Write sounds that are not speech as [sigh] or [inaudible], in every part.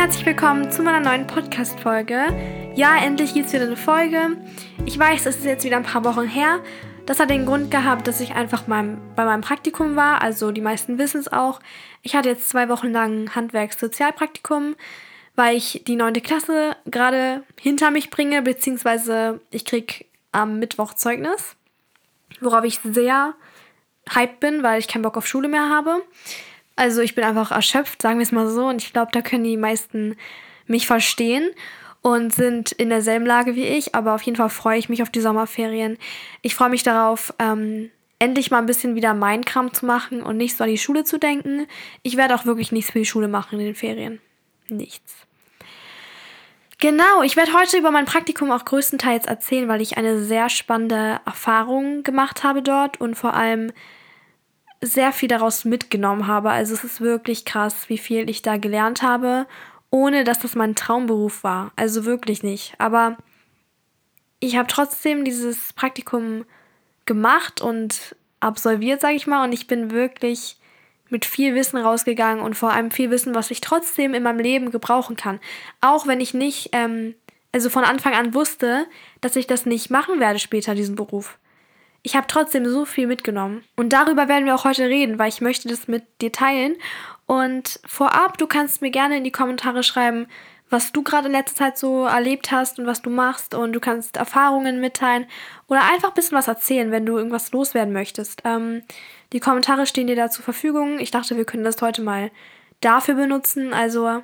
herzlich willkommen zu meiner neuen Podcast-Folge. Ja, endlich gibt es wieder eine Folge. Ich weiß, es ist jetzt wieder ein paar Wochen her. Das hat den Grund gehabt, dass ich einfach mein, bei meinem Praktikum war. Also die meisten wissen es auch. Ich hatte jetzt zwei Wochen lang Handwerkssozialpraktikum, weil ich die neunte Klasse gerade hinter mich bringe, beziehungsweise ich kriege am Mittwoch Zeugnis, worauf ich sehr hyped bin, weil ich keinen Bock auf Schule mehr habe. Also ich bin einfach erschöpft, sagen wir es mal so. Und ich glaube, da können die meisten mich verstehen und sind in derselben Lage wie ich. Aber auf jeden Fall freue ich mich auf die Sommerferien. Ich freue mich darauf, ähm, endlich mal ein bisschen wieder meinen Kram zu machen und nicht so an die Schule zu denken. Ich werde auch wirklich nichts für die Schule machen in den Ferien. Nichts. Genau, ich werde heute über mein Praktikum auch größtenteils erzählen, weil ich eine sehr spannende Erfahrung gemacht habe dort und vor allem sehr viel daraus mitgenommen habe. Also es ist wirklich krass, wie viel ich da gelernt habe, ohne dass das mein Traumberuf war. Also wirklich nicht. Aber ich habe trotzdem dieses Praktikum gemacht und absolviert, sage ich mal. Und ich bin wirklich mit viel Wissen rausgegangen und vor allem viel Wissen, was ich trotzdem in meinem Leben gebrauchen kann. Auch wenn ich nicht, ähm, also von Anfang an wusste, dass ich das nicht machen werde später, diesen Beruf ich habe trotzdem so viel mitgenommen. Und darüber werden wir auch heute reden, weil ich möchte das mit dir teilen. Und vorab, du kannst mir gerne in die Kommentare schreiben, was du gerade in letzter Zeit so erlebt hast und was du machst. Und du kannst Erfahrungen mitteilen oder einfach ein bisschen was erzählen, wenn du irgendwas loswerden möchtest. Ähm, die Kommentare stehen dir da zur Verfügung. Ich dachte, wir können das heute mal dafür benutzen. Also,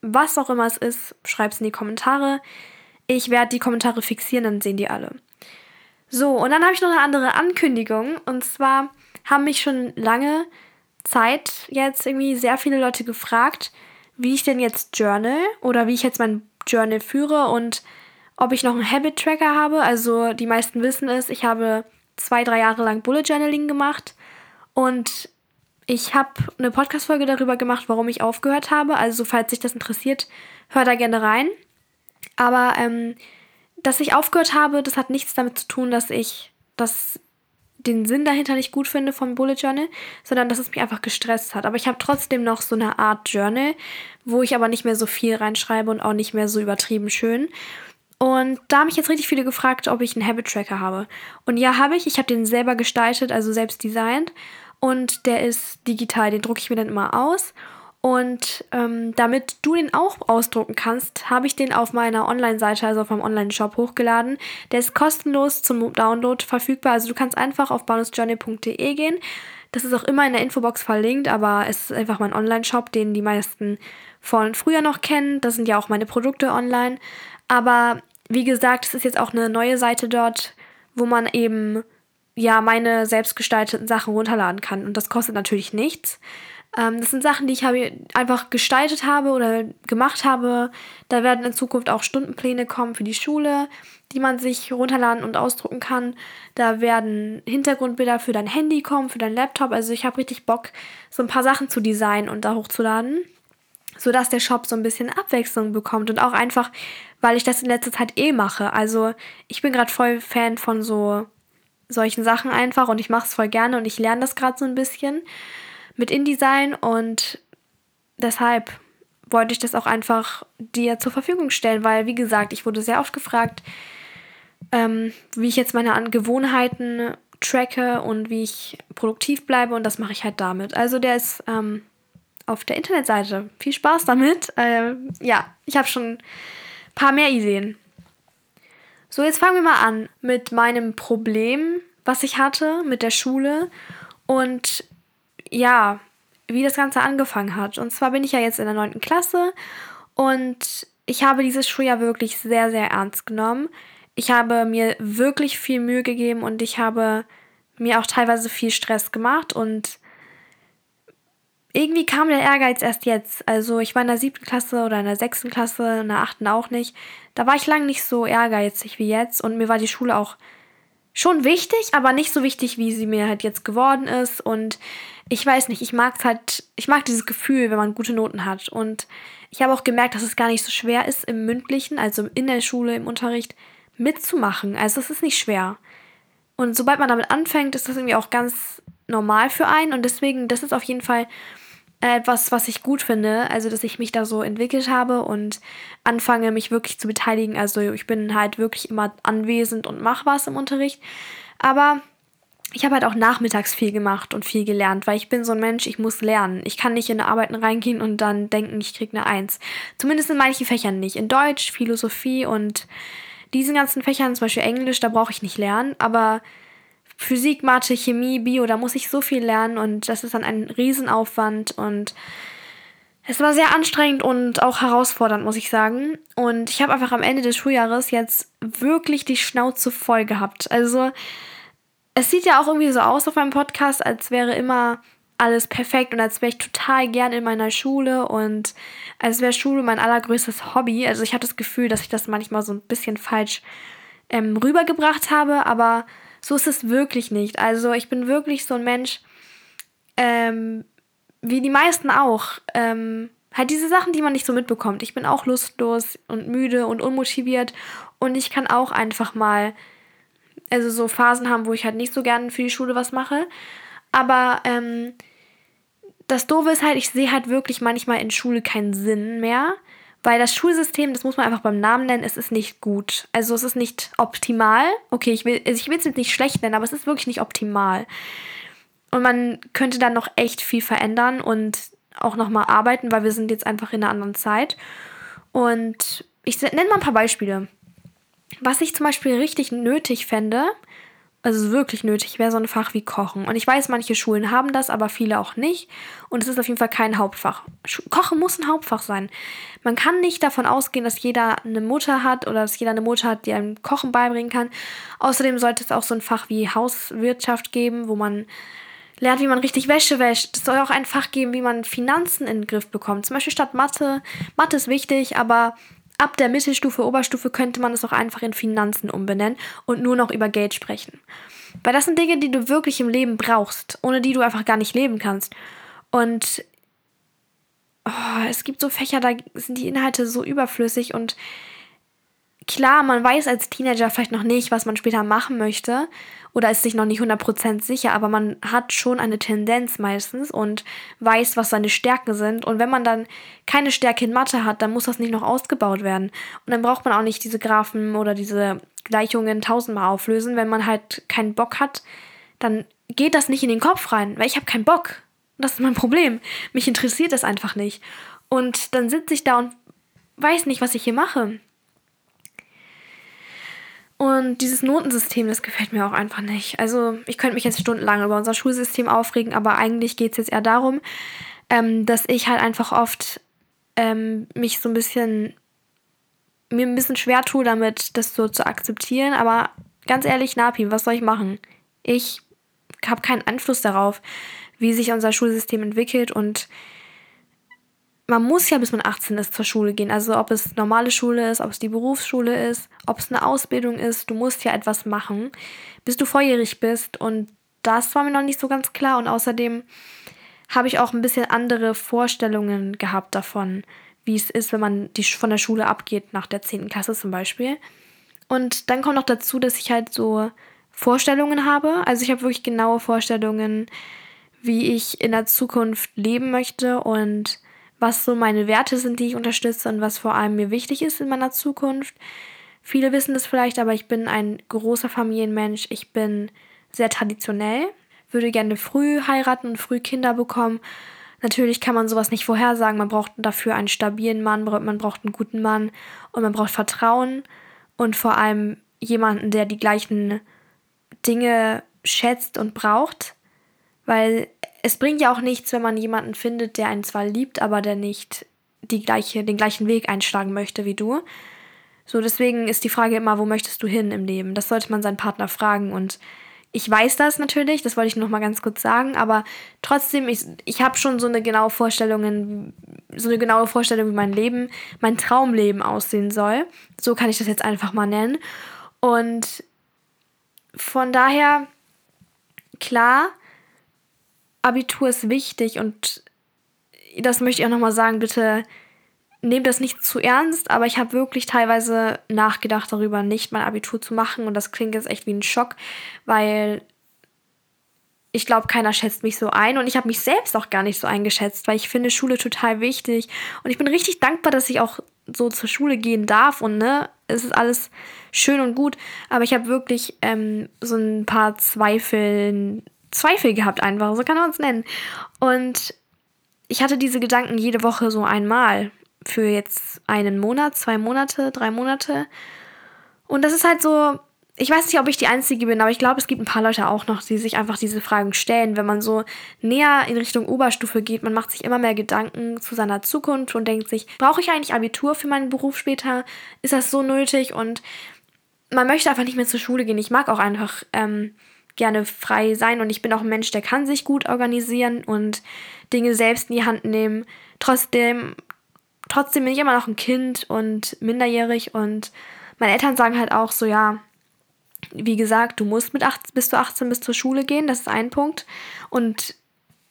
was auch immer es ist, schreib es in die Kommentare. Ich werde die Kommentare fixieren, dann sehen die alle. So, und dann habe ich noch eine andere Ankündigung. Und zwar haben mich schon lange Zeit jetzt irgendwie sehr viele Leute gefragt, wie ich denn jetzt journal oder wie ich jetzt mein Journal führe und ob ich noch einen Habit Tracker habe. Also die meisten wissen es, ich habe zwei, drei Jahre lang Bullet Journaling gemacht und ich habe eine Podcast-Folge darüber gemacht, warum ich aufgehört habe. Also falls sich das interessiert, hör da gerne rein. Aber ähm, dass ich aufgehört habe, das hat nichts damit zu tun, dass ich das, den Sinn dahinter nicht gut finde vom Bullet Journal, sondern dass es mich einfach gestresst hat. Aber ich habe trotzdem noch so eine Art Journal, wo ich aber nicht mehr so viel reinschreibe und auch nicht mehr so übertrieben schön. Und da haben mich jetzt richtig viele gefragt, ob ich einen Habit Tracker habe. Und ja, habe ich. Ich habe den selber gestaltet, also selbst designt. Und der ist digital, den drucke ich mir dann immer aus. Und ähm, damit du den auch ausdrucken kannst, habe ich den auf meiner Online-Seite, also auf meinem Online-Shop hochgeladen. Der ist kostenlos zum Download verfügbar. Also du kannst einfach auf bonusjourney.de gehen. Das ist auch immer in der Infobox verlinkt, aber es ist einfach mein Online-Shop, den die meisten von früher noch kennen. Das sind ja auch meine Produkte online. Aber wie gesagt, es ist jetzt auch eine neue Seite dort, wo man eben ja meine selbstgestalteten Sachen runterladen kann. Und das kostet natürlich nichts. Ähm, das sind Sachen, die ich habe, einfach gestaltet habe oder gemacht habe. Da werden in Zukunft auch Stundenpläne kommen für die Schule, die man sich runterladen und ausdrucken kann. Da werden Hintergrundbilder für dein Handy kommen, für dein Laptop. Also ich habe richtig Bock, so ein paar Sachen zu designen und da hochzuladen, sodass der Shop so ein bisschen Abwechslung bekommt und auch einfach, weil ich das in letzter Zeit eh mache. Also ich bin gerade voll Fan von so solchen Sachen einfach und ich mache es voll gerne und ich lerne das gerade so ein bisschen mit InDesign und deshalb wollte ich das auch einfach dir zur Verfügung stellen, weil, wie gesagt, ich wurde sehr oft gefragt, ähm, wie ich jetzt meine Gewohnheiten tracke und wie ich produktiv bleibe und das mache ich halt damit. Also der ist ähm, auf der Internetseite. Viel Spaß damit. Äh, ja, ich habe schon ein paar mehr Ideen. So, jetzt fangen wir mal an mit meinem Problem, was ich hatte mit der Schule. Und ja, wie das Ganze angefangen hat. Und zwar bin ich ja jetzt in der 9. Klasse und ich habe dieses Schuljahr wirklich sehr, sehr ernst genommen. Ich habe mir wirklich viel Mühe gegeben und ich habe mir auch teilweise viel Stress gemacht und irgendwie kam der Ehrgeiz erst jetzt. Also ich war in der siebten Klasse oder in der sechsten Klasse, in der achten auch nicht. Da war ich lange nicht so ehrgeizig wie jetzt und mir war die Schule auch schon wichtig, aber nicht so wichtig, wie sie mir halt jetzt geworden ist. Und ich weiß nicht, ich mag halt, ich mag dieses Gefühl, wenn man gute Noten hat. Und ich habe auch gemerkt, dass es gar nicht so schwer ist, im mündlichen, also in der Schule, im Unterricht, mitzumachen. Also es ist nicht schwer. Und sobald man damit anfängt, ist das irgendwie auch ganz normal für einen. Und deswegen, das ist auf jeden Fall etwas, was ich gut finde, also dass ich mich da so entwickelt habe und anfange, mich wirklich zu beteiligen. Also ich bin halt wirklich immer anwesend und mache was im Unterricht. Aber ich habe halt auch nachmittags viel gemacht und viel gelernt, weil ich bin so ein Mensch, ich muss lernen. Ich kann nicht in Arbeiten reingehen und dann denken, ich kriege eine Eins. Zumindest in manchen Fächern nicht. In Deutsch, Philosophie und diesen ganzen Fächern, zum Beispiel Englisch, da brauche ich nicht lernen. Aber Physik, Mathe, Chemie, Bio, da muss ich so viel lernen und das ist dann ein Riesenaufwand und es war sehr anstrengend und auch herausfordernd, muss ich sagen. Und ich habe einfach am Ende des Schuljahres jetzt wirklich die Schnauze voll gehabt. Also es sieht ja auch irgendwie so aus auf meinem Podcast, als wäre immer alles perfekt und als wäre ich total gern in meiner Schule und als wäre Schule mein allergrößtes Hobby. Also ich habe das Gefühl, dass ich das manchmal so ein bisschen falsch ähm, rübergebracht habe, aber so ist es wirklich nicht. Also ich bin wirklich so ein Mensch, ähm, wie die meisten auch. Ähm, halt diese Sachen, die man nicht so mitbekommt. Ich bin auch lustlos und müde und unmotiviert und ich kann auch einfach mal also so Phasen haben, wo ich halt nicht so gerne für die Schule was mache. Aber ähm, das Doofe ist halt, ich sehe halt wirklich manchmal in Schule keinen Sinn mehr. Weil das Schulsystem, das muss man einfach beim Namen nennen, es ist nicht gut. Also es ist nicht optimal. Okay, ich will also ich will es nicht schlecht nennen, aber es ist wirklich nicht optimal. Und man könnte dann noch echt viel verändern und auch nochmal arbeiten, weil wir sind jetzt einfach in einer anderen Zeit. Und ich nenne mal ein paar Beispiele. Was ich zum Beispiel richtig nötig fände, also wirklich nötig, wäre so ein Fach wie Kochen. Und ich weiß, manche Schulen haben das, aber viele auch nicht. Und es ist auf jeden Fall kein Hauptfach. Kochen muss ein Hauptfach sein. Man kann nicht davon ausgehen, dass jeder eine Mutter hat oder dass jeder eine Mutter hat, die einem Kochen beibringen kann. Außerdem sollte es auch so ein Fach wie Hauswirtschaft geben, wo man lernt, wie man richtig Wäsche wäscht. Es soll auch ein Fach geben, wie man Finanzen in den Griff bekommt. Zum Beispiel statt Mathe. Mathe ist wichtig, aber Ab der Mittelstufe, Oberstufe könnte man es auch einfach in Finanzen umbenennen und nur noch über Geld sprechen. Weil das sind Dinge, die du wirklich im Leben brauchst, ohne die du einfach gar nicht leben kannst. Und oh, es gibt so Fächer, da sind die Inhalte so überflüssig und klar, man weiß als Teenager vielleicht noch nicht, was man später machen möchte oder ist sich noch nicht 100% sicher, aber man hat schon eine Tendenz meistens und weiß, was seine Stärken sind. Und wenn man dann keine Stärke in Mathe hat, dann muss das nicht noch ausgebaut werden. Und dann braucht man auch nicht diese Graphen oder diese Gleichungen tausendmal auflösen. Wenn man halt keinen Bock hat, dann geht das nicht in den Kopf rein, weil ich habe keinen Bock. Das ist mein Problem. Mich interessiert das einfach nicht. Und dann sitze ich da und weiß nicht, was ich hier mache. Und dieses Notensystem, das gefällt mir auch einfach nicht. Also ich könnte mich jetzt stundenlang über unser Schulsystem aufregen, aber eigentlich geht es jetzt eher darum, ähm, dass ich halt einfach oft ähm, mich so ein bisschen, mir ein bisschen schwer tue damit, das so zu akzeptieren. Aber ganz ehrlich, Napi, was soll ich machen? Ich habe keinen Einfluss darauf, wie sich unser Schulsystem entwickelt und man muss ja bis man 18 ist zur Schule gehen. Also ob es normale Schule ist, ob es die Berufsschule ist, ob es eine Ausbildung ist, du musst ja etwas machen, bis du volljährig bist. Und das war mir noch nicht so ganz klar. Und außerdem habe ich auch ein bisschen andere Vorstellungen gehabt davon, wie es ist, wenn man die von der Schule abgeht, nach der 10. Klasse zum Beispiel. Und dann kommt noch dazu, dass ich halt so Vorstellungen habe. Also ich habe wirklich genaue Vorstellungen, wie ich in der Zukunft leben möchte und was so meine Werte sind, die ich unterstütze und was vor allem mir wichtig ist in meiner Zukunft. Viele wissen das vielleicht, aber ich bin ein großer Familienmensch. Ich bin sehr traditionell, würde gerne früh heiraten und früh Kinder bekommen. Natürlich kann man sowas nicht vorhersagen. Man braucht dafür einen stabilen Mann, man braucht einen guten Mann und man braucht Vertrauen und vor allem jemanden, der die gleichen Dinge schätzt und braucht. Weil es bringt ja auch nichts, wenn man jemanden findet, der einen zwar liebt, aber der nicht die gleiche, den gleichen Weg einschlagen möchte wie du. So, deswegen ist die Frage immer, wo möchtest du hin im Leben? Das sollte man seinen Partner fragen und ich weiß das natürlich, das wollte ich noch mal ganz kurz sagen, aber trotzdem, ich, ich habe schon so eine genaue Vorstellung, so eine genaue Vorstellung, wie mein Leben, mein Traumleben aussehen soll. So kann ich das jetzt einfach mal nennen. Und von daher, klar, Abitur ist wichtig und das möchte ich auch nochmal sagen, bitte nehmt das nicht zu ernst, aber ich habe wirklich teilweise nachgedacht darüber, nicht mein Abitur zu machen und das klingt jetzt echt wie ein Schock, weil ich glaube, keiner schätzt mich so ein und ich habe mich selbst auch gar nicht so eingeschätzt, weil ich finde Schule total wichtig und ich bin richtig dankbar, dass ich auch so zur Schule gehen darf und ne, es ist alles schön und gut, aber ich habe wirklich ähm, so ein paar Zweifel, Zweifel gehabt einfach, so kann man es nennen. Und ich hatte diese Gedanken jede Woche so einmal für jetzt einen Monat, zwei Monate, drei Monate. Und das ist halt so, ich weiß nicht, ob ich die Einzige bin, aber ich glaube, es gibt ein paar Leute auch noch, die sich einfach diese Fragen stellen, wenn man so näher in Richtung Oberstufe geht. Man macht sich immer mehr Gedanken zu seiner Zukunft und denkt sich, brauche ich eigentlich Abitur für meinen Beruf später? Ist das so nötig? Und man möchte einfach nicht mehr zur Schule gehen. Ich mag auch einfach ähm, gerne frei sein und ich bin auch ein Mensch, der kann sich gut organisieren und Dinge selbst in die Hand nehmen. Trotzdem, trotzdem bin ich immer noch ein Kind und minderjährig und meine Eltern sagen halt auch so, ja, wie gesagt, du musst mit 18, bis du 18 bis zur Schule gehen, das ist ein Punkt. Und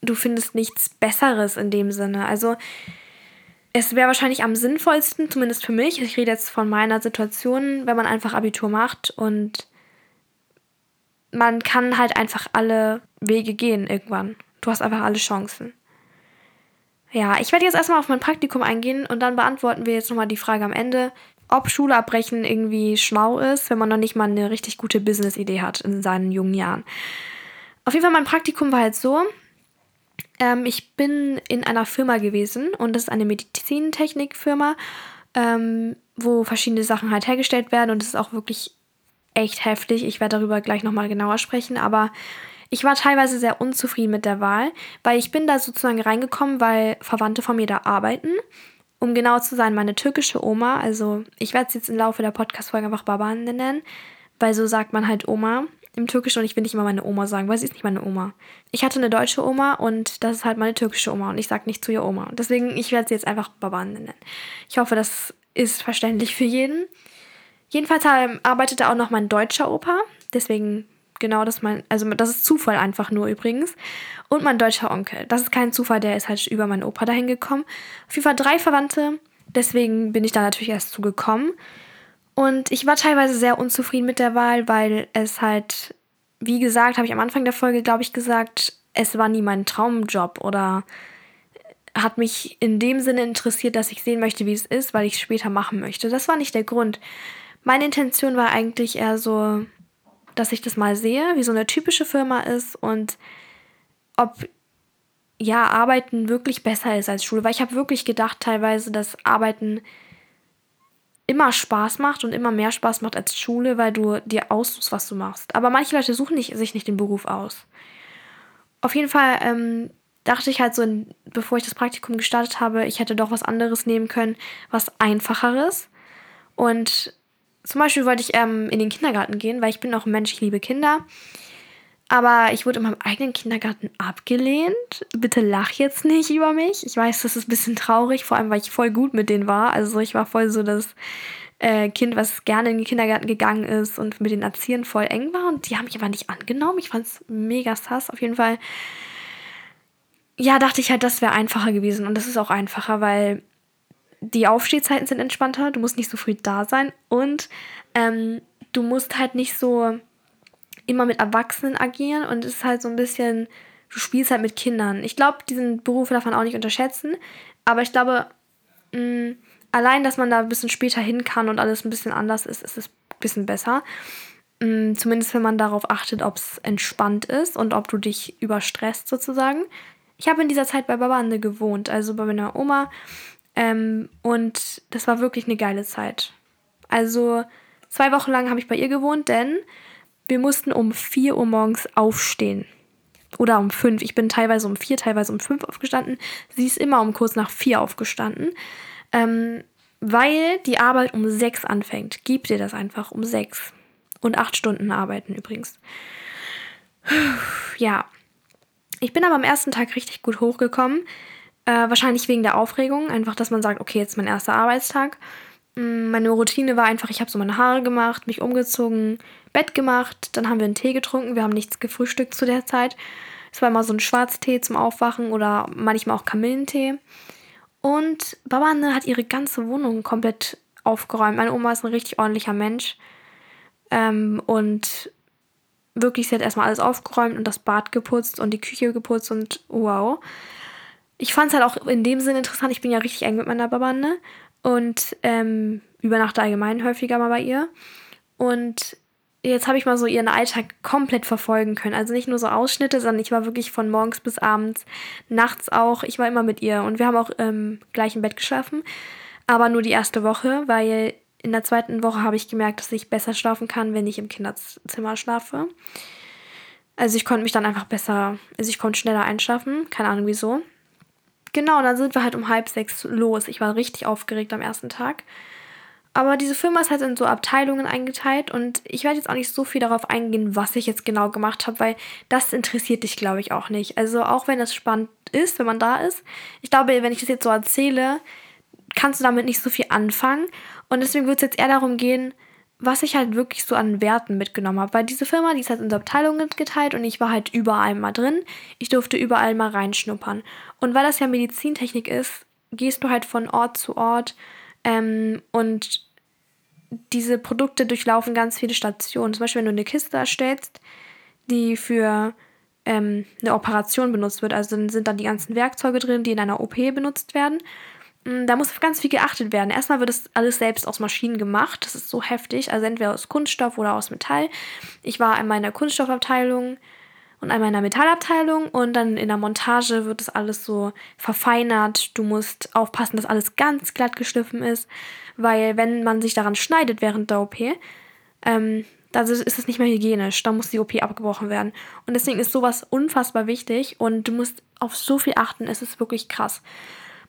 du findest nichts Besseres in dem Sinne. Also es wäre wahrscheinlich am sinnvollsten, zumindest für mich, ich rede jetzt von meiner Situation, wenn man einfach Abitur macht und man kann halt einfach alle Wege gehen irgendwann. Du hast einfach alle Chancen. Ja, ich werde jetzt erstmal auf mein Praktikum eingehen und dann beantworten wir jetzt nochmal die Frage am Ende, ob Schule abbrechen irgendwie schlau ist, wenn man noch nicht mal eine richtig gute Business-Idee hat in seinen jungen Jahren. Auf jeden Fall, mein Praktikum war halt so. Ähm, ich bin in einer Firma gewesen und das ist eine Medizintechnikfirma, ähm, wo verschiedene Sachen halt hergestellt werden und es ist auch wirklich echt heftig. Ich werde darüber gleich nochmal genauer sprechen, aber ich war teilweise sehr unzufrieden mit der Wahl, weil ich bin da sozusagen reingekommen, weil Verwandte von mir da arbeiten um genau zu sein, meine türkische Oma, also ich werde es jetzt im Laufe der Podcast-Folge einfach Baban nennen, weil so sagt man halt Oma im Türkischen und ich will nicht immer meine Oma sagen, weil sie ist nicht meine Oma. Ich hatte eine deutsche Oma und das ist halt meine türkische Oma und ich sage nicht zu ihr Oma. Deswegen, ich werde sie jetzt einfach Baban nennen. Ich hoffe, das ist verständlich für jeden. Jedenfalls arbeitete auch noch mein deutscher Opa, deswegen genau das mein, also das ist Zufall einfach nur übrigens. Und mein deutscher Onkel. Das ist kein Zufall, der ist halt über meinen Opa dahin gekommen. Auf jeden Fall drei Verwandte. Deswegen bin ich da natürlich erst zugekommen. Und ich war teilweise sehr unzufrieden mit der Wahl, weil es halt, wie gesagt, habe ich am Anfang der Folge, glaube ich, gesagt, es war nie mein Traumjob oder hat mich in dem Sinne interessiert, dass ich sehen möchte, wie es ist, weil ich es später machen möchte. Das war nicht der Grund. Meine Intention war eigentlich eher so, dass ich das mal sehe, wie so eine typische Firma ist und ob ja Arbeiten wirklich besser ist als Schule, weil ich habe wirklich gedacht teilweise, dass Arbeiten immer Spaß macht und immer mehr Spaß macht als Schule, weil du dir aussuchst, was du machst. Aber manche Leute suchen nicht, sich nicht den Beruf aus. Auf jeden Fall ähm, dachte ich halt so, bevor ich das Praktikum gestartet habe, ich hätte doch was anderes nehmen können, was einfacheres. Und zum Beispiel wollte ich ähm, in den Kindergarten gehen, weil ich bin auch ein Mensch, ich liebe Kinder. Aber ich wurde in meinem eigenen Kindergarten abgelehnt. Bitte lach jetzt nicht über mich. Ich weiß, das ist ein bisschen traurig, vor allem weil ich voll gut mit denen war. Also ich war voll so das äh, Kind, was gerne in den Kindergarten gegangen ist und mit den Erziehern voll eng war. Und die haben mich aber nicht angenommen. Ich fand es mega sass. Auf jeden Fall, ja, dachte ich halt, das wäre einfacher gewesen. Und das ist auch einfacher, weil die Aufstehzeiten sind entspannter, du musst nicht so früh da sein und ähm, du musst halt nicht so immer mit Erwachsenen agieren und es ist halt so ein bisschen, du spielst halt mit Kindern. Ich glaube, diesen Beruf darf man auch nicht unterschätzen, aber ich glaube, mh, mm, allein, dass man da ein bisschen später hin kann und alles ein bisschen anders ist, ist es ein bisschen besser. Mh, mm, zumindest wenn man darauf achtet, ob es entspannt ist und ob du dich überstresst sozusagen. Ich habe in dieser Zeit bei Babande gewohnt, also bei meiner Oma ähm, und das war wirklich eine geile Zeit. Also zwei Wochen lang habe ich bei ihr gewohnt, denn wir mussten um 4 Uhr morgens aufstehen. Oder um 5. Ich bin teilweise um 4, teilweise um 5 aufgestanden. Sie ist immer um kurz nach 4 aufgestanden. Ähm, weil die Arbeit um 6 anfängt. Gib dir das einfach um 6. Und 8 Stunden arbeiten übrigens. Ja. Ich bin aber am ersten Tag richtig gut hochgekommen. Äh, wahrscheinlich wegen der Aufregung, einfach, dass man sagt, okay, jetzt mein erster Arbeitstag. Mm, meine Routine war einfach, ich habe so meine Haare gemacht, mich umgezogen, Bett gemacht, dann haben wir einen Tee getrunken, wir haben nichts gefrühstückt zu der Zeit. Es war immer so ein Schwarztee zum Aufwachen oder manchmal auch Kamillentee. Und Baba ne, hat ihre ganze Wohnung komplett aufgeräumt. Meine Oma ist ein richtig ordentlicher Mensch. Ähm, und wirklich, sie hat erstmal alles aufgeräumt und das Bad geputzt und die Küche geputzt und wow. Ich fand es halt auch in dem Sinne interessant, ich bin ja richtig eng mit meiner Babande und ähm, übernachte allgemein häufiger mal bei ihr. Und jetzt habe ich mal so ihren Alltag komplett verfolgen können. Also nicht nur so Ausschnitte, sondern ich war wirklich von morgens bis abends, nachts auch. Ich war immer mit ihr und wir haben auch ähm, gleich im Bett geschlafen. Aber nur die erste Woche, weil in der zweiten Woche habe ich gemerkt, dass ich besser schlafen kann, wenn ich im Kinderzimmer schlafe. Also ich konnte mich dann einfach besser, also ich konnte schneller einschlafen, keine Ahnung wieso. Genau, dann sind wir halt um halb sechs los. Ich war richtig aufgeregt am ersten Tag. Aber diese Firma ist halt in so Abteilungen eingeteilt und ich werde jetzt auch nicht so viel darauf eingehen, was ich jetzt genau gemacht habe, weil das interessiert dich, glaube ich, auch nicht. Also auch wenn es spannend ist, wenn man da ist. Ich glaube, wenn ich das jetzt so erzähle, kannst du damit nicht so viel anfangen. Und deswegen wird es jetzt eher darum gehen, was ich halt wirklich so an Werten mitgenommen habe. Weil diese Firma, die ist halt in so Abteilungen geteilt und ich war halt überall mal drin. Ich durfte überall mal reinschnuppern. Und weil das ja Medizintechnik ist, gehst du halt von Ort zu Ort ähm, und diese Produkte durchlaufen ganz viele Stationen. Zum Beispiel, wenn du eine Kiste erstellst, die für ähm, eine Operation benutzt wird, also dann sind da die ganzen Werkzeuge drin, die in einer OP benutzt werden. Mm, da muss auf ganz viel geachtet werden. Erstmal wird das alles selbst aus Maschinen gemacht. Das ist so heftig. Also entweder aus Kunststoff oder aus Metall. Ich war einmal in der Kunststoffabteilung und einmal in der Metallabteilung und dann in der Montage wird das alles so verfeinert. Du musst aufpassen, dass alles ganz glatt geschliffen ist weil wenn man sich daran schneidet während der OP, ähm, dann ist es nicht mehr hygienisch. Da muss die OP abgebrochen werden. Und deswegen ist sowas unfassbar wichtig und du musst auf so viel achten. Es ist wirklich krass.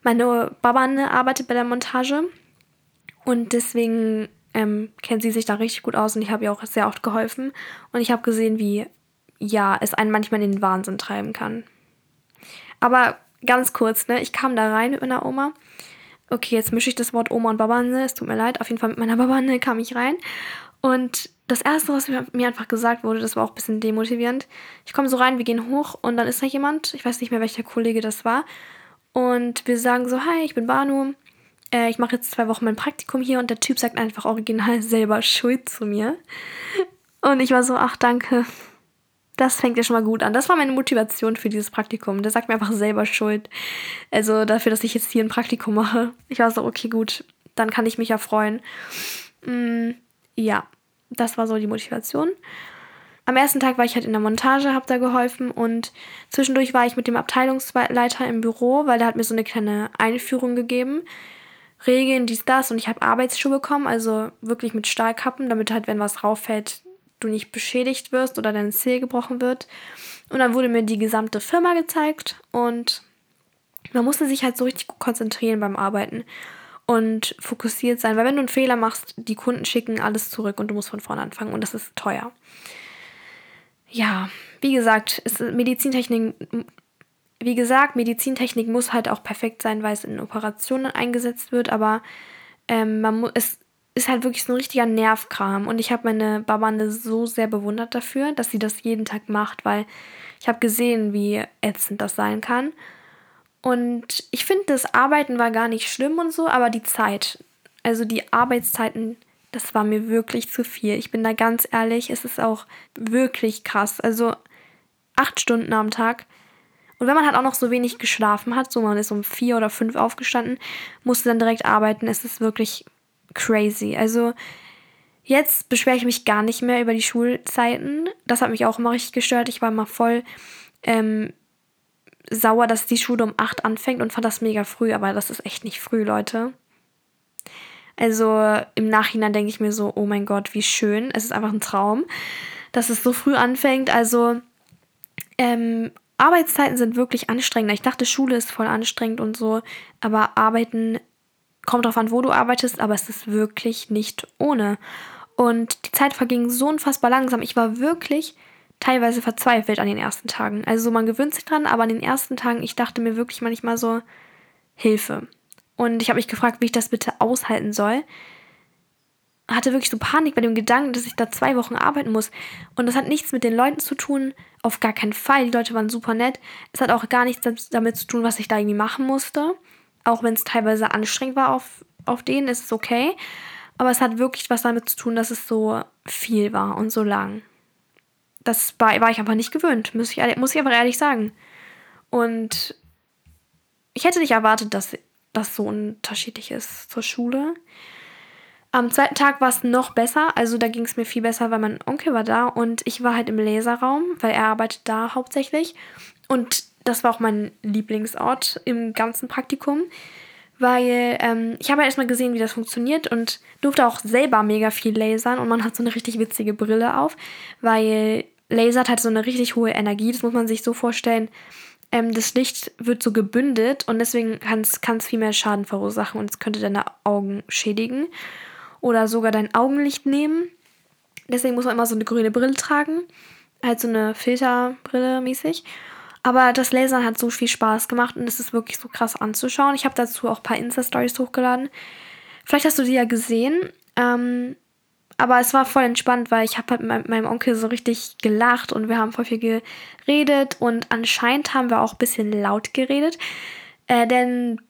Meine Baba arbeitet bei der Montage und deswegen ähm, kennt sie sich da richtig gut aus und ich habe ihr auch sehr oft geholfen. Und ich habe gesehen, wie ja, es einen manchmal in den Wahnsinn treiben kann. Aber ganz kurz, ne, ich kam da rein mit meiner Oma okay, jetzt mische ich das Wort Oma und Babane, es tut mir leid, auf jeden Fall mit meiner [laughs] Babane kam ich rein. Und das Erste, was mir einfach gesagt wurde, das war auch ein bisschen demotivierend. Ich komme so rein, wir gehen hoch und dann ist da jemand, ich weiß nicht mehr, welcher Kollege das war. Und wir sagen so, hi, ich bin Banu, äh, ich mache jetzt zwei Wochen mein Praktikum hier und der Typ sagt einfach original [laughs] selber Schuld zu mir. Und ich war so, ach danke, das fängt ja schon mal gut an. Das war meine Motivation für dieses Praktikum. Der sagt mir einfach selber Schuld. Also dafür, dass ich jetzt hier ein Praktikum mache. Ich war so, okay, gut, dann kann ich mich ja freuen. Mm, ja, das war so die Motivation. Am ersten Tag war ich halt in der Montage, hab da geholfen und zwischendurch war ich mit dem Abteilungsleiter im Büro, weil der hat mir so eine kleine Einführung gegeben. Regeln, dies, das und ich habe Arbeitsschuhe bekommen, also wirklich mit Stahlkappen, damit halt, wenn was rauffällt, du nicht beschädigt wirst oder dein Zeh gebrochen wird. Und dann wurde mir die gesamte Firma gezeigt und man musste sich halt so richtig konzentrieren beim Arbeiten und fokussiert sein, weil wenn du einen Fehler machst, die Kunden schicken alles zurück und du musst von vorne anfangen und das ist teuer. Ja, wie gesagt, ist Medizintechnik, wie gesagt, Medizintechnik muss halt auch perfekt sein, weil es in Operationen eingesetzt wird, aber ähm, man muss, es ist halt wirklich so ein richtiger Nervkram. Und ich habe meine Babande so sehr bewundert dafür, dass sie das jeden Tag macht, weil ich habe gesehen, wie ätzend das sein kann. Und ich finde, das Arbeiten war gar nicht schlimm und so, aber die Zeit, also die Arbeitszeiten, das war mir wirklich zu viel. Ich bin da ganz ehrlich, es ist auch wirklich krass. Also acht Stunden am Tag. Und wenn man halt auch noch so wenig geschlafen hat, so man ist um vier oder fünf aufgestanden, musste dann direkt arbeiten, es ist wirklich crazy. Also jetzt beschwere ich mich gar nicht mehr über die Schulzeiten. Das hat mich auch immer richtig gestört. Ich war immer voll ähm, sauer, dass die Schule um 8 anfängt und fand das mega früh, aber das ist echt nicht früh, Leute. Also im Nachhinein denke ich mir so, oh mein Gott, wie schön. Es ist einfach ein Traum, dass es so früh anfängt. Also ähm, Arbeitszeiten sind wirklich anstrengend. Ich dachte, Schule ist voll anstrengend und so, aber Arbeiten kommt drauf an, wo du arbeitest, aber es ist wirklich nicht ohne. Und die Zeit verging so unfassbar langsam. Ich war wirklich teilweise verzweifelt an den ersten Tagen. Also man gewöhnt sich dran, aber an den ersten Tagen, ich dachte mir wirklich manchmal so, Hilfe. Und ich habe mich gefragt, wie ich das bitte aushalten soll. Hatte wirklich so Panik bei dem Gedanken, dass ich da zwei Wochen arbeiten muss. Und das hat nichts mit den Leuten zu tun, auf gar keinen Fall. Die Leute waren super nett. Es hat auch gar nichts damit zu tun, was ich da irgendwie machen musste. Auch wenn es teilweise anstrengend war auf, auf denen, ist es okay. Aber es hat wirklich was damit zu tun, dass es so viel war und so lang. das war, war ich einfach nicht gewöhnt, muss ich, muss ich aber ehrlich sagen. Und ich hätte nicht erwartet, dass das so unterschiedlich ist zur Schule. Am zweiten Tag war es noch besser, also da ging es mir viel besser, weil mein Onkel war da und ich war halt im Laserraum, weil er arbeitet da hauptsächlich. Und das war auch mein Lieblingsort im ganzen Praktikum, weil ähm, ich habe ja erstmal gesehen, wie das funktioniert und durfte auch selber mega viel lasern und man hat so eine richtig witzige Brille auf, weil lasert hat so eine richtig hohe Energie, das muss man sich so vorstellen. Ähm, das Licht wird so gebündelt und deswegen kann es viel mehr Schaden verursachen und es könnte deine Augen schädigen oder sogar dein Augenlicht nehmen. Deswegen muss man immer so eine grüne Brille tragen, halt so eine Filterbrille mäßig. Aber das Lasern hat so viel Spaß gemacht und es ist wirklich so krass anzuschauen. Ich habe dazu auch ein paar Insta-Stories hochgeladen. Vielleicht hast du die ja gesehen. Ähm, aber es war voll entspannt, weil ich habe halt mit meinem Onkel so richtig gelacht und wir haben voll viel geredet und anscheinend haben wir auch ein bisschen laut geredet. Äh, denn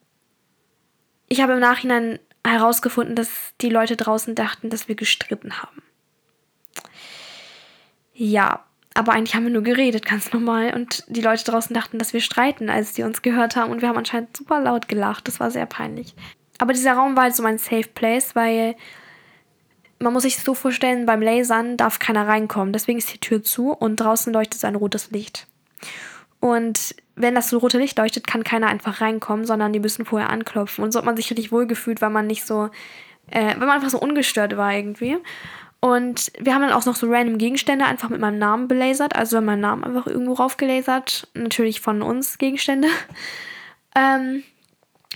ich habe im Nachhinein herausgefunden, dass die Leute draußen dachten, dass wir gestritten haben. Ja, aber eigentlich haben wir nur geredet, ganz normal. Und die Leute draußen dachten, dass wir streiten, als sie uns gehört haben. Und wir haben anscheinend super laut gelacht. Das war sehr peinlich. Aber dieser Raum war halt so mein Safe Place, weil man muss sich so vorstellen, beim Lasern darf keiner reinkommen. Deswegen ist die Tür zu und draußen leuchtet ein rotes Licht. Und wenn das so rote Licht leuchtet, kann keiner einfach reinkommen, sondern die müssen vorher anklopfen. Und so hat man sich richtig wohlgefühlt, weil man nicht so, äh, weil man einfach so ungestört war irgendwie. Und wir haben dann auch noch so random Gegenstände einfach mit meinem Namen belasert. Also meinen Namen einfach irgendwo raufgelasert. Natürlich von uns Gegenstände. [laughs] ähm,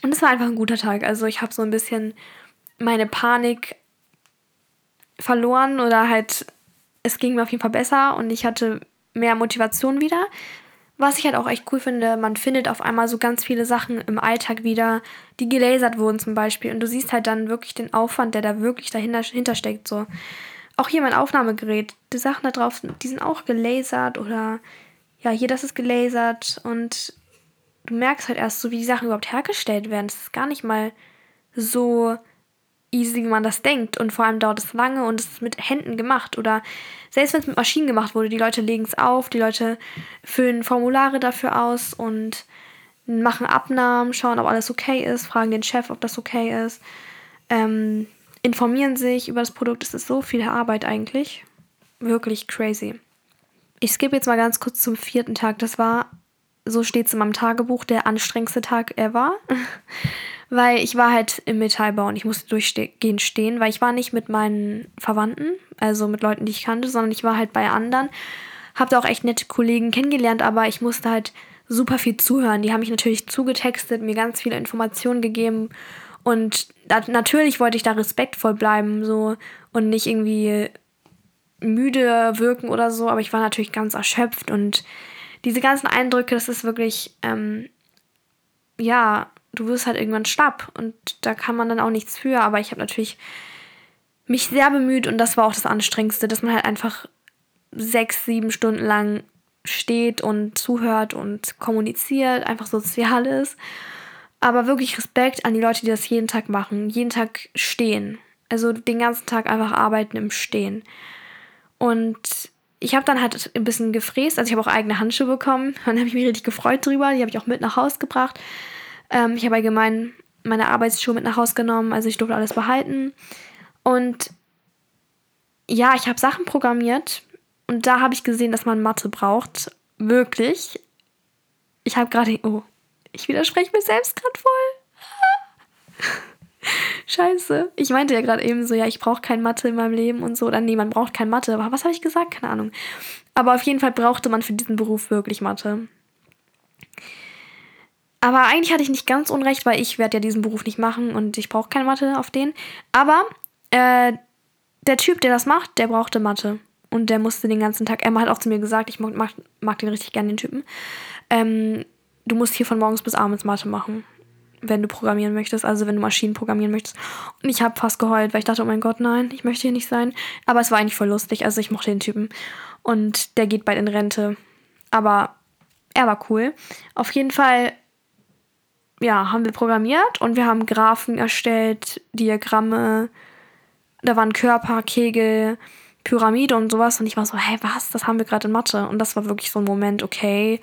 und es war einfach ein guter Tag. Also ich habe so ein bisschen meine Panik verloren oder halt es ging mir auf jeden Fall besser und ich hatte mehr Motivation wieder. Was ich halt auch echt cool finde, man findet auf einmal so ganz viele Sachen im Alltag wieder, die gelasert wurden zum Beispiel. Und du siehst halt dann wirklich den Aufwand, der da wirklich dahinter steckt. So. Auch hier mein Aufnahmegerät, die Sachen da drauf, die sind auch gelasert oder ja, hier das ist gelasert und du merkst halt erst so, wie die Sachen überhaupt hergestellt werden. Das ist gar nicht mal so easy, wie man das denkt. Und vor allem dauert es lange und es ist mit Händen gemacht. Oder selbst wenn es mit Maschinen gemacht wurde, die Leute legen es auf, die Leute füllen Formulare dafür aus und machen Abnahmen, schauen, ob alles okay ist, fragen den Chef, ob das okay ist. Ähm, informieren sich über das Produkt. Es ist so viel Arbeit eigentlich. Wirklich crazy. Ich skippe jetzt mal ganz kurz zum vierten Tag. Das war, so steht es in meinem Tagebuch, der anstrengendste Tag ever. [laughs] weil ich war halt im Metallbau und ich musste durchgehend stehen, weil ich war nicht mit meinen Verwandten, also mit Leuten, die ich kannte, sondern ich war halt bei anderen. Hab da auch echt nette Kollegen kennengelernt, aber ich musste halt super viel zuhören. Die haben mich natürlich zugetextet, mir ganz viele Informationen gegeben und natürlich wollte ich da respektvoll bleiben, so und nicht irgendwie müde wirken oder so, aber ich war natürlich ganz erschöpft und diese ganzen Eindrücke, das ist wirklich, ähm, ja, du wirst halt irgendwann schlapp und da kann man dann auch nichts für, aber ich habe natürlich mich sehr bemüht und das war auch das Anstrengendste, dass man halt einfach sechs, sieben Stunden lang steht und zuhört und kommuniziert, einfach sozial ist. Aber wirklich Respekt an die Leute, die das jeden Tag machen, jeden Tag stehen. Also den ganzen Tag einfach arbeiten im Stehen. Und ich habe dann halt ein bisschen gefräst, also ich habe auch eigene Handschuhe bekommen. [laughs] Dann habe ich mich richtig gefreut drüber. Die habe ich auch mit nach Hause gebracht. Ähm, ich habe allgemein meine Arbeitsschuhe mit nach Hause genommen, also ich durfte alles behalten. Und ja, ich habe Sachen programmiert und da habe ich gesehen, dass man Mathe braucht. Wirklich. Ich habe gerade. Oh, ich widerspreche mir selbst gerade voll. [laughs] Scheiße. Ich meinte ja gerade eben so, ja, ich brauche kein Mathe in meinem Leben und so. Oder nee, man braucht kein Mathe. Aber was habe ich gesagt? Keine Ahnung. Aber auf jeden Fall brauchte man für diesen Beruf wirklich Mathe. Aber eigentlich hatte ich nicht ganz unrecht, weil ich werde ja diesen Beruf nicht machen und ich brauche keine Mathe auf den. Aber äh, der Typ, der das macht, der brauchte Mathe. Und der musste den ganzen Tag, Emma hat auch zu mir gesagt, ich mag, mag, den richtig gerne, den Typen. Ähm, du musst hier von morgens bis abends Mathe machen, wenn du programmieren möchtest, also wenn du Maschinen programmieren möchtest. Und ich habe fast geheult, weil ich dachte, oh mein Gott, nein, ich möchte hier nicht sein. Aber es war eigentlich voll lustig, also ich mochte den Typen. Und der geht bald in Rente. Aber er war cool. Auf jeden Fall ja, haben wir programmiert und wir haben Graphen erstellt, Diagramme, da waren Körper, Kegel, Pyramide und sowas. Und ich war so, hey, was? Das haben wir gerade in Mathe. Und das war wirklich so ein Moment, okay.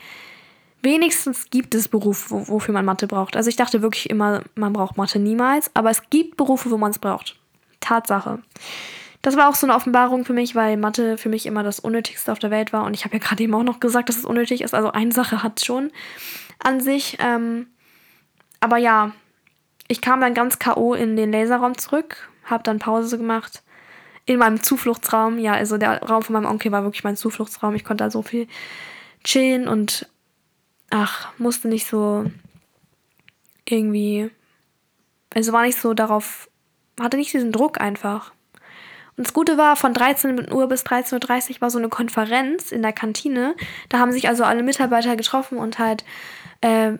Wenigstens gibt es Berufe, wo, wofür man Mathe braucht. Also ich dachte wirklich immer, man braucht Mathe niemals. Aber es gibt Berufe, wo man es braucht. Tatsache. Das war auch so eine Offenbarung für mich, weil Mathe für mich immer das Unnötigste auf der Welt war. Und ich habe ja gerade eben auch noch gesagt, dass es unnötig ist. Also eine Sache hat schon an sich. Ähm, aber ja, ich kam dann ganz K.O. in den Laserraum zurück, habe dann Pause gemacht in meinem Zufluchtsraum. Ja, also der Raum von meinem Onkel war wirklich mein Zufluchtsraum. Ich konnte da so viel chillen und ach, musste nicht so irgendwie, also war nicht so darauf, hatte nicht diesen Druck einfach. Und das Gute war, von 13 Uhr bis 13.30 Uhr war so eine Konferenz in der Kantine. Da haben sich also alle Mitarbeiter getroffen und halt, äh,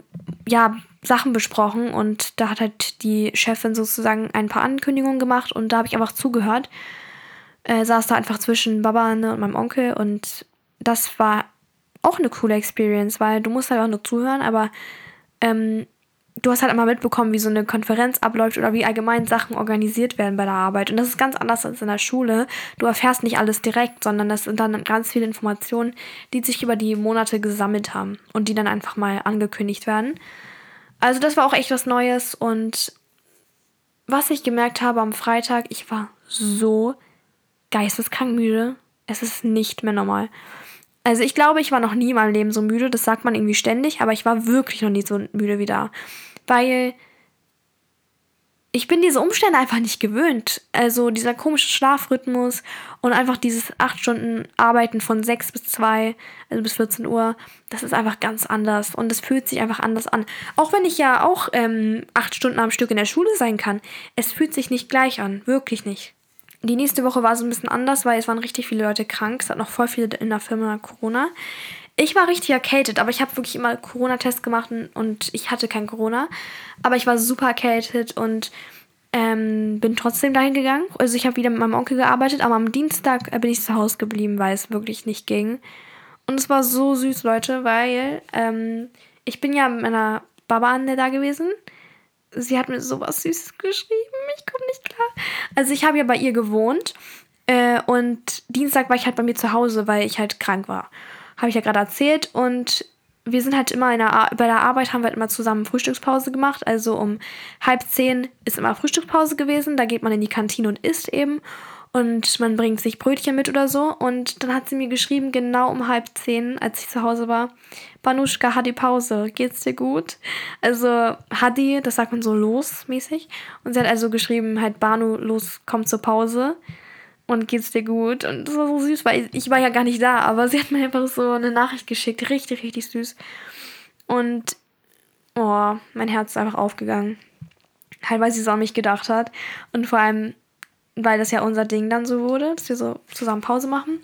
ja, Sachen besprochen. Und da hat halt die Chefin sozusagen ein paar Ankündigungen gemacht und da habe ich einfach zugehört äh, saß da einfach zwischen Baba ne, und meinem Onkel und das war auch eine coole Experience, weil du musst halt auch nur zuhören, aber ähm, du hast halt einmal mitbekommen, wie so eine Konferenz abläuft oder wie allgemein Sachen organisiert werden bei der Arbeit. Und das ist ganz anders als in der Schule. Du erfährst nicht alles direkt, sondern das sind dann ganz viele Informationen, die sich über die Monate gesammelt haben und die dann einfach mal angekündigt werden. Also das war auch echt was Neues und was ich gemerkt habe am Freitag, ich war so geisteskrank müde. Es ist nicht mehr normal. Also ich glaube, ich war noch nie in meinem Leben so müde. Das sagt man irgendwie ständig, aber ich war wirklich noch nie so müde wie da. Weil ich bin diese Umstände einfach nicht gewöhnt. Also dieser komische Schlafrhythmus und einfach dieses acht Stunden Arbeiten von 6 bis 2, also bis 14 Uhr, das ist einfach ganz anders und es fühlt sich einfach anders an. Auch wenn ich ja auch ähm, acht Stunden am Stück in der Schule sein kann, es fühlt sich nicht gleich an, wirklich nicht. Die nächste Woche war so ein bisschen anders, weil es waren richtig viele Leute krank. Es hat noch voll viele in der Firma Corona. Ich war richtig erkältet, aber ich habe wirklich immer Corona-Test gemacht und ich hatte kein Corona. Aber ich war super erkältet und ähm, bin trotzdem dahin gegangen. Also ich habe wieder mit meinem Onkel gearbeitet, aber am Dienstag bin ich zu Hause geblieben, weil es wirklich nicht ging. Und es war so süß, Leute, weil ähm, ich bin ja mit meiner Baba an der da gewesen sie hat mir sowas Süßes geschrieben. Ich komme nicht klar. Also ich habe ja bei ihr gewohnt äh, und Dienstag war ich halt bei mir zu Hause, weil ich halt krank war. Habe ich ja gerade erzählt und wir sind halt immer der bei der Arbeit haben wir halt immer zusammen Frühstückspause gemacht. Also um halb zehn ist immer Frühstückspause gewesen. Da geht man in die Kantine und isst eben und man bringt sich Brötchen mit oder so. Und dann hat sie mir geschrieben, genau um halb zehn, als ich zu Hause war, Banuschka, Hadi Pause, geht's dir gut? Also Hadi, das sagt man so los mäßig. Und sie hat also geschrieben, halt Banu, los, komm zur Pause. Und geht's dir gut? Und das war so süß, weil ich war ja gar nicht da, aber sie hat mir einfach so eine Nachricht geschickt. Richtig, richtig süß. Und oh, mein Herz ist einfach aufgegangen. Halt, weil sie so an mich gedacht hat. Und vor allem, weil das ja unser Ding dann so wurde, dass wir so zusammen Pause machen.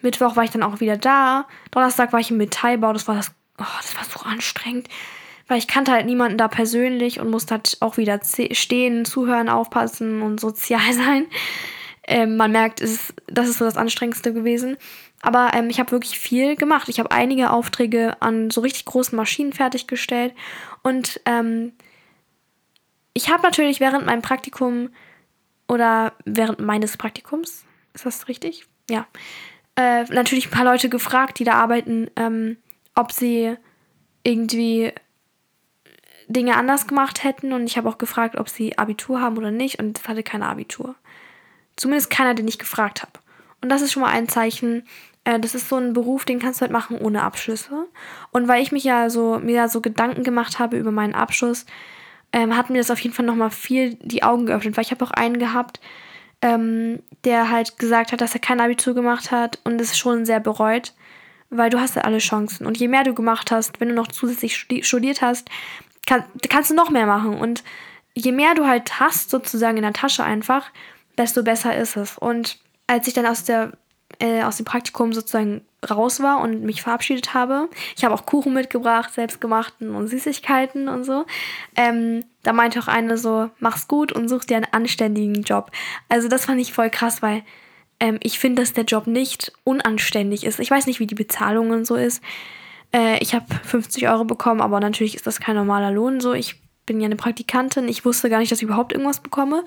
Mittwoch war ich dann auch wieder da. Donnerstag war ich im Metallbau. Das war das, oh, das war so anstrengend. Weil ich kannte halt niemanden da persönlich und musste halt auch wieder stehen, zuhören, aufpassen und sozial [laughs] sein. Ähm, man merkt, es, das ist so das Anstrengendste gewesen. Aber ähm, ich habe wirklich viel gemacht. Ich habe einige Aufträge an so richtig großen Maschinen fertiggestellt. Und ähm, ich habe natürlich während meinem Praktikum oder während meines Praktikums, ist das richtig? Ja. Äh, natürlich ein paar Leute gefragt, die da arbeiten, ähm, ob sie irgendwie Dinge anders gemacht hätten. Und ich habe auch gefragt, ob sie Abitur haben oder nicht. Und es hatte keine Abitur. Zumindest keiner, den ich gefragt habe. Und das ist schon mal ein Zeichen. Äh, das ist so ein Beruf, den kannst du halt machen ohne Abschlüsse. Und weil ich mich ja so, mir ja so Gedanken gemacht habe über meinen Abschluss, ähm, hat mir das auf jeden Fall nochmal viel die Augen geöffnet, weil ich habe auch einen gehabt, ähm, der halt gesagt hat, dass er kein Abitur gemacht hat und es schon sehr bereut, weil du hast ja alle Chancen. Und je mehr du gemacht hast, wenn du noch zusätzlich studiert hast, kann, kannst du noch mehr machen. Und je mehr du halt hast, sozusagen in der Tasche einfach, desto besser ist es. Und als ich dann aus der äh, aus dem Praktikum sozusagen raus war und mich verabschiedet habe. Ich habe auch Kuchen mitgebracht, selbstgemachten und Süßigkeiten und so. Ähm, da meinte auch eine so, mach's gut und such dir einen anständigen Job. Also das fand ich voll krass, weil ähm, ich finde, dass der Job nicht unanständig ist. Ich weiß nicht, wie die Bezahlung und so ist. Äh, ich habe 50 Euro bekommen, aber natürlich ist das kein normaler Lohn. So, ich bin ja eine Praktikantin. Ich wusste gar nicht, dass ich überhaupt irgendwas bekomme.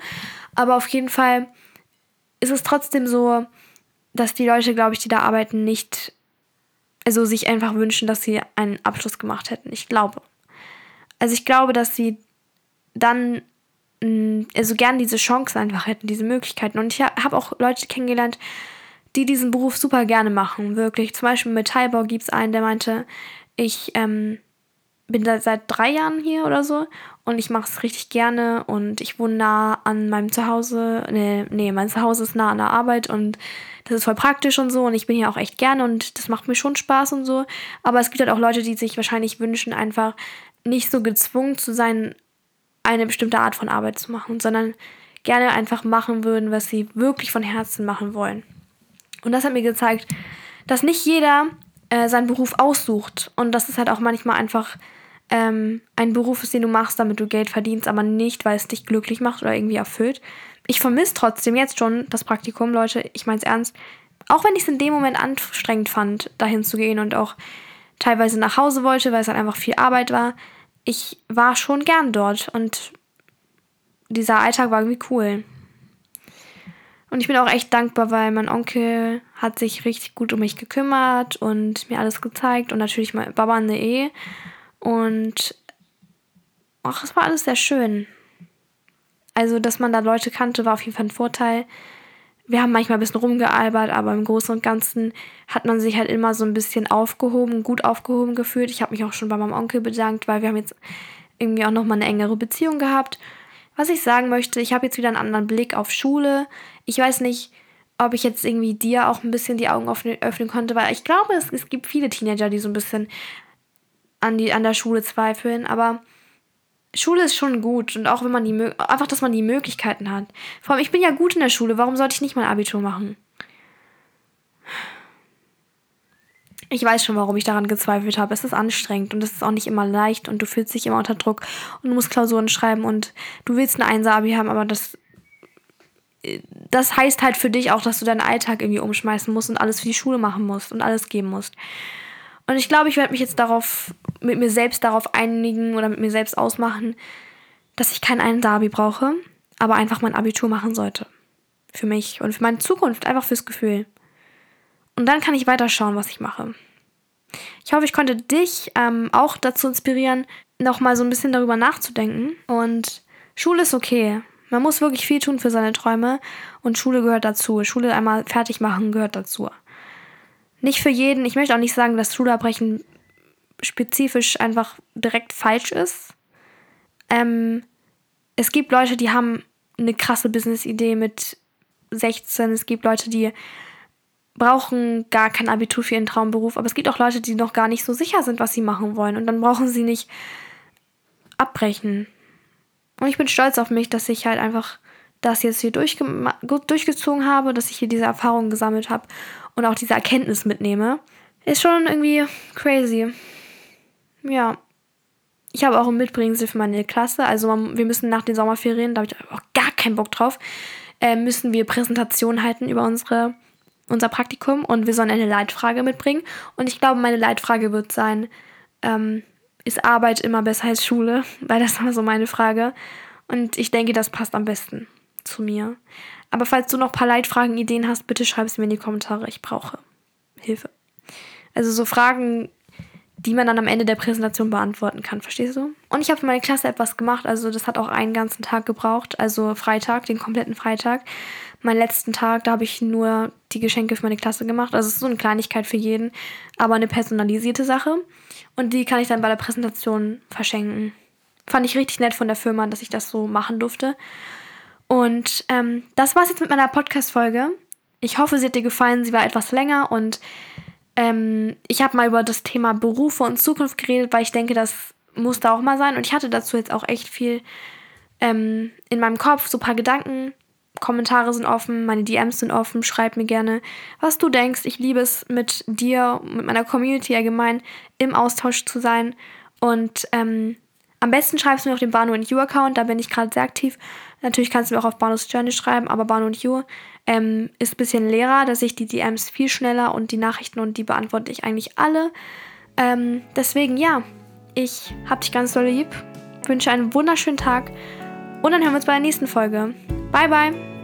Aber auf jeden Fall ist es trotzdem so, dass die Leute, glaube ich, die da arbeiten, nicht, also sich einfach wünschen, dass sie einen Abschluss gemacht hätten. Ich glaube. Also ich glaube, dass sie dann mm, also gern diese Chance einfach hätten, diese Möglichkeiten. Und ich habe auch Leute kennengelernt, die diesen Beruf super gerne machen, wirklich. Zum Beispiel mit Metallbau gibt es einen, der meinte, ich ähm, bin da seit drei Jahren hier oder so und ich mache es richtig gerne und ich wohne nah an meinem Zuhause. Nee, nee, mein Zuhause ist nah an der Arbeit und das ist voll praktisch und so und ich bin hier auch echt gerne und das macht mir schon Spaß und so. Aber es gibt halt auch Leute, die sich wahrscheinlich wünschen, einfach nicht so gezwungen zu sein, eine bestimmte Art von Arbeit zu machen, sondern gerne einfach machen würden, was sie wirklich von Herzen machen wollen. Und das hat mir gezeigt, dass nicht jeder äh, seinen Beruf aussucht und dass es halt auch manchmal einfach ähm, ein Beruf ist, den du machst, damit du Geld verdienst, aber nicht, weil es dich glücklich macht oder irgendwie erfüllt. Ich vermisse trotzdem jetzt schon das Praktikum, Leute. Ich meine es ernst. Auch wenn ich es in dem Moment anstrengend fand, dahin zu gehen und auch teilweise nach Hause wollte, weil es halt einfach viel Arbeit war. Ich war schon gern dort und dieser Alltag war irgendwie cool. Und ich bin auch echt dankbar, weil mein Onkel hat sich richtig gut um mich gekümmert und mir alles gezeigt und natürlich mein Baba in der Ehe. Und ach, es war alles sehr schön. Also, dass man da Leute kannte, war auf jeden Fall ein Vorteil. Wir haben manchmal ein bisschen rumgealbert, aber im Großen und Ganzen hat man sich halt immer so ein bisschen aufgehoben, gut aufgehoben gefühlt. Ich habe mich auch schon bei meinem Onkel bedankt, weil wir haben jetzt irgendwie auch nochmal eine engere Beziehung gehabt. Was ich sagen möchte, ich habe jetzt wieder einen anderen Blick auf Schule. Ich weiß nicht, ob ich jetzt irgendwie dir auch ein bisschen die Augen öffnen, öffnen konnte, weil ich glaube, es, es gibt viele Teenager, die so ein bisschen an, die, an der Schule zweifeln, aber Schule ist schon gut und auch wenn man die einfach, dass man die Möglichkeiten hat. Vor allem, ich bin ja gut in der Schule, warum sollte ich nicht mein Abitur machen? Ich weiß schon, warum ich daran gezweifelt habe. Es ist anstrengend und es ist auch nicht immer leicht und du fühlst dich immer unter Druck und du musst Klausuren schreiben und du willst ein Einser-Abi haben, aber das, das heißt halt für dich auch, dass du deinen Alltag irgendwie umschmeißen musst und alles für die Schule machen musst und alles geben musst. Und ich glaube, ich werde mich jetzt darauf, mit mir selbst darauf einigen oder mit mir selbst ausmachen, dass ich kein Einser-Abi brauche, aber einfach mein Abitur machen sollte. Für mich und für meine Zukunft, einfach fürs Gefühl. Und dann kann ich weiterschauen, was ich mache. Ich hoffe, ich konnte dich ähm, auch dazu inspirieren, nochmal so ein bisschen darüber nachzudenken. Und Schule ist okay. Man muss wirklich viel tun für seine Träume und Schule gehört dazu. Schule einmal fertig machen gehört dazu. Nicht für jeden. Ich möchte auch nicht sagen, dass Schulabbrechen spezifisch einfach direkt falsch ist. Ähm, es gibt Leute, die haben eine krasse Business-Idee mit 16. Es gibt Leute, die brauchen gar kein Abitur für ihren Traumberuf, aber es gibt auch Leute, die noch gar nicht so sicher sind, was sie machen wollen und dann brauchen sie nicht abbrechen. Und ich bin stolz auf mich, dass ich halt einfach das jetzt hier durchge durchgezogen habe, dass ich hier diese Erfahrung gesammelt habe und auch diese Erkenntnis mitnehme. Ist schon irgendwie crazy. Ja. Ich habe auch ein Mitbringsel für meine Klasse. Also wir müssen nach den Sommerferien, da habe ich auch gar keinen Bock drauf, äh, müssen wir Präsentationen halten über unsere unser Praktikum und wir sollen eine Leitfrage mitbringen. Und ich glaube, meine Leitfrage wird sein, ähm, ist Arbeit immer besser als Schule? [laughs] Weil das war so meine Frage. Und ich denke, das passt am besten zu mir. Aber falls du noch ein paar Leitfragen, Ideen hast, bitte schreib es mir in die Kommentare. Ich brauche Hilfe. Also so Fragen, die man dann am Ende der Präsentation beantworten kann, verstehst du? Und ich habe für meine Klasse etwas gemacht, also das hat auch einen ganzen Tag gebraucht, also Freitag, den kompletten Freitag meinen letzten Tag, da habe ich nur die Geschenke für meine Klasse gemacht. Also es ist so eine Kleinigkeit für jeden, aber eine personalisierte Sache. Und die kann ich dann bei der Präsentation verschenken. Fand ich richtig nett von der Firma, dass ich das so machen durfte. Und ähm, das war's jetzt mit meiner Podcast-Folge. Ich hoffe, sie hat dir gefallen. Sie war etwas länger und ähm, ich habe mal über das Thema Berufe und Zukunft geredet, weil ich denke, das muss da auch mal sein. Und ich hatte dazu jetzt auch echt viel ähm, in meinem Kopf, so ein paar Gedanken Kommentare sind offen, meine DMs sind offen. Schreib mir gerne, was du denkst. Ich liebe es, mit dir, mit meiner Community allgemein im Austausch zu sein. Und ähm, am besten schreibst du mir auf den Banu You Account, da bin ich gerade sehr aktiv. Natürlich kannst du mir auch auf Banu's Journey schreiben, aber Banu You ähm, ist ein bisschen leerer, dass ich die DMs viel schneller und die Nachrichten und die beantworte ich eigentlich alle. Ähm, deswegen ja, ich hab dich ganz doll lieb, wünsche einen wunderschönen Tag und dann hören wir uns bei der nächsten Folge. Bye, bye.